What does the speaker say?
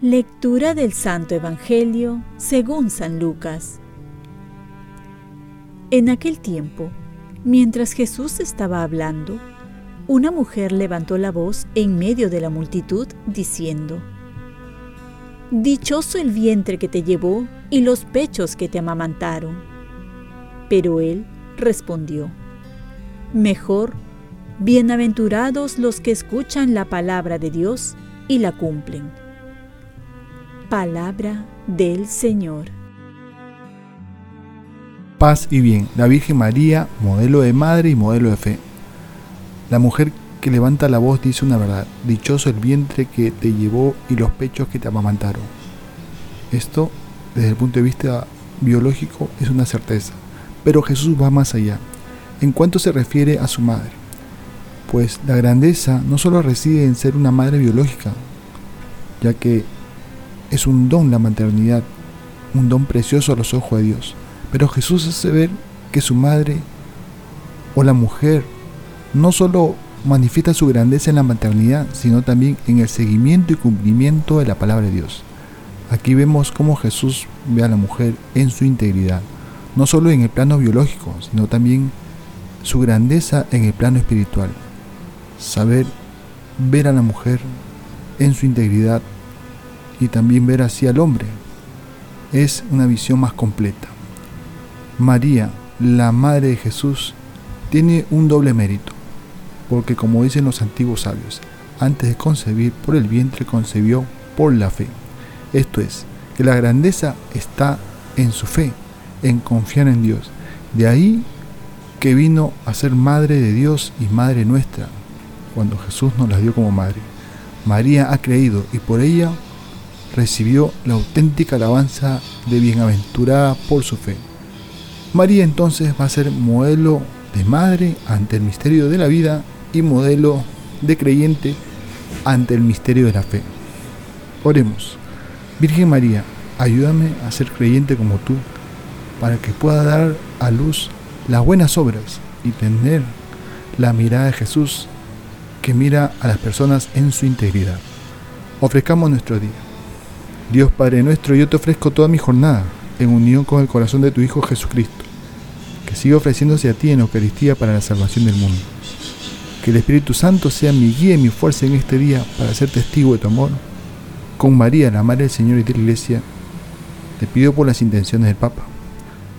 Lectura del Santo Evangelio según San Lucas. En aquel tiempo, mientras Jesús estaba hablando, una mujer levantó la voz en medio de la multitud diciendo, Dichoso el vientre que te llevó y los pechos que te amamantaron. Pero él respondió, Mejor, bienaventurados los que escuchan la palabra de Dios y la cumplen. Palabra del Señor. Paz y bien. La Virgen María, modelo de madre y modelo de fe. La mujer que levanta la voz dice una verdad. Dichoso el vientre que te llevó y los pechos que te amamantaron. Esto, desde el punto de vista biológico, es una certeza. Pero Jesús va más allá. En cuanto se refiere a su madre. Pues la grandeza no solo reside en ser una madre biológica, ya que es un don la maternidad, un don precioso a los ojos de Dios. Pero Jesús hace ver que su madre o la mujer no solo manifiesta su grandeza en la maternidad, sino también en el seguimiento y cumplimiento de la palabra de Dios. Aquí vemos cómo Jesús ve a la mujer en su integridad, no solo en el plano biológico, sino también su grandeza en el plano espiritual. Saber ver a la mujer en su integridad y también ver así al hombre. Es una visión más completa. María, la Madre de Jesús, tiene un doble mérito, porque como dicen los antiguos sabios, antes de concebir por el vientre concebió por la fe. Esto es, que la grandeza está en su fe, en confiar en Dios. De ahí que vino a ser Madre de Dios y Madre nuestra, cuando Jesús nos la dio como Madre. María ha creído y por ella recibió la auténtica alabanza de bienaventurada por su fe. María entonces va a ser modelo de madre ante el misterio de la vida y modelo de creyente ante el misterio de la fe. Oremos. Virgen María, ayúdame a ser creyente como tú, para que pueda dar a luz las buenas obras y tener la mirada de Jesús que mira a las personas en su integridad. Ofrezcamos nuestro día. Dios Padre nuestro, yo te ofrezco toda mi jornada en unión con el corazón de tu Hijo Jesucristo, que siga ofreciéndose a ti en Eucaristía para la salvación del mundo. Que el Espíritu Santo sea mi guía y mi fuerza en este día para ser testigo de tu amor. Con María, la Madre del Señor y de la Iglesia, te pido por las intenciones del Papa.